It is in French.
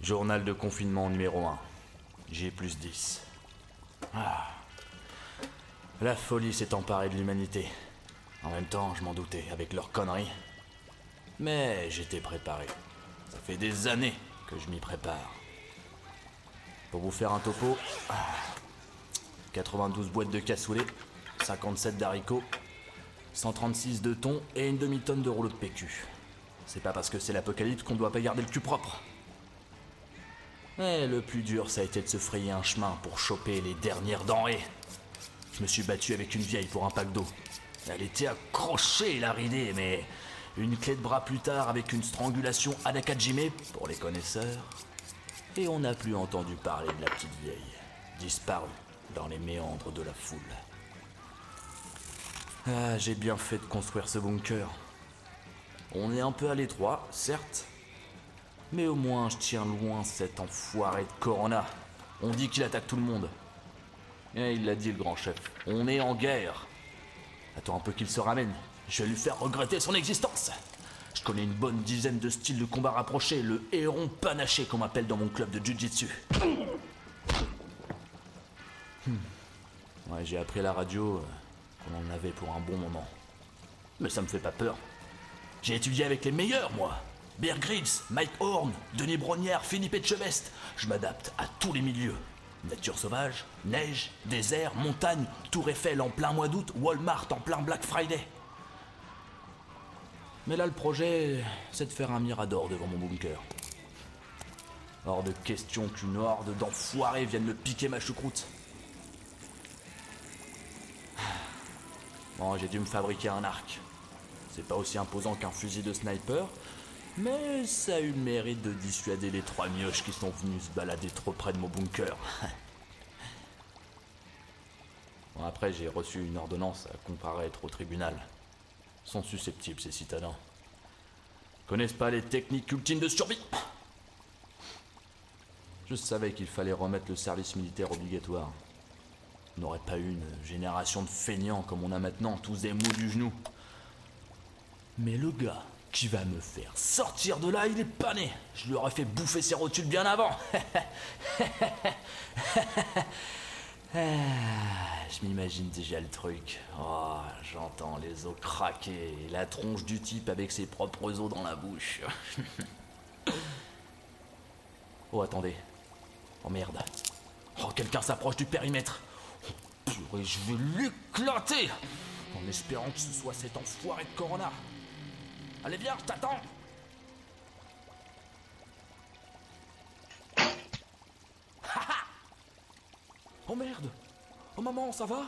Journal de confinement numéro 1. J plus 10. Ah. La folie s'est emparée de l'humanité. En même temps, je m'en doutais avec leurs conneries. Mais j'étais préparé. Ça fait des années que je m'y prépare. Pour vous faire un topo, 92 boîtes de cassoulet, 57 d'haricots, 136 de thon et une demi-tonne de rouleaux de PQ. C'est pas parce que c'est l'apocalypse qu'on doit pas garder le cul propre. Mais le plus dur, ça a été de se frayer un chemin pour choper les dernières denrées. Je me suis battu avec une vieille pour un pack d'eau. Elle était accrochée, la ridée, mais une clé de bras plus tard avec une strangulation à pour les connaisseurs. Et on n'a plus entendu parler de la petite vieille, disparue dans les méandres de la foule. Ah, j'ai bien fait de construire ce bunker. On est un peu à l'étroit, certes, mais au moins je tiens loin cet enfoiré de Corona. On dit qu'il attaque tout le monde. Et il l'a dit le grand chef, on est en guerre. Attends un peu qu'il se ramène, je vais lui faire regretter son existence. Je connais une bonne dizaine de styles de combat rapprochés, le héron panaché qu'on m'appelle dans mon club de Jiu-Jitsu. Hmm. Ouais, j'ai appris la radio euh, qu'on en avait pour un bon moment. Mais ça me fait pas peur. J'ai étudié avec les meilleurs, moi. Bear Grylls, Mike Horn, Denis Brognière, Philippe Etchebest. Je m'adapte à tous les milieux. Nature sauvage, neige, désert, montagne, Tour Eiffel en plein mois d'août, Walmart en plein Black Friday. Mais là, le projet, c'est de faire un mirador devant mon bunker. Hors de question qu'une horde d'enfoirés vienne me piquer ma choucroute. Bon, j'ai dû me fabriquer un arc. C'est pas aussi imposant qu'un fusil de sniper, mais ça a eu le mérite de dissuader les trois mioches qui sont venus se balader trop près de mon bunker. bon, après, j'ai reçu une ordonnance à comparaître au tribunal. Sont susceptibles, ces citadins. Connaissent pas les techniques ultimes de survie. Je savais qu'il fallait remettre le service militaire obligatoire. On n'aurait pas eu une génération de feignants comme on a maintenant, tous des mous du genou. Mais le gars qui va me faire sortir de là, il est pas né. Je lui aurais fait bouffer ses rotules bien avant. Ah, je m'imagine déjà le truc. Oh, j'entends les os craquer, la tronche du type avec ses propres os dans la bouche. oh, attendez. Oh merde. Oh, quelqu'un s'approche du périmètre. Oh, purée, je vais l'éclater En espérant que ce soit cet enfoiré de Corona. Allez, viens, je t'attends. Oh merde. Oh maman, ça va?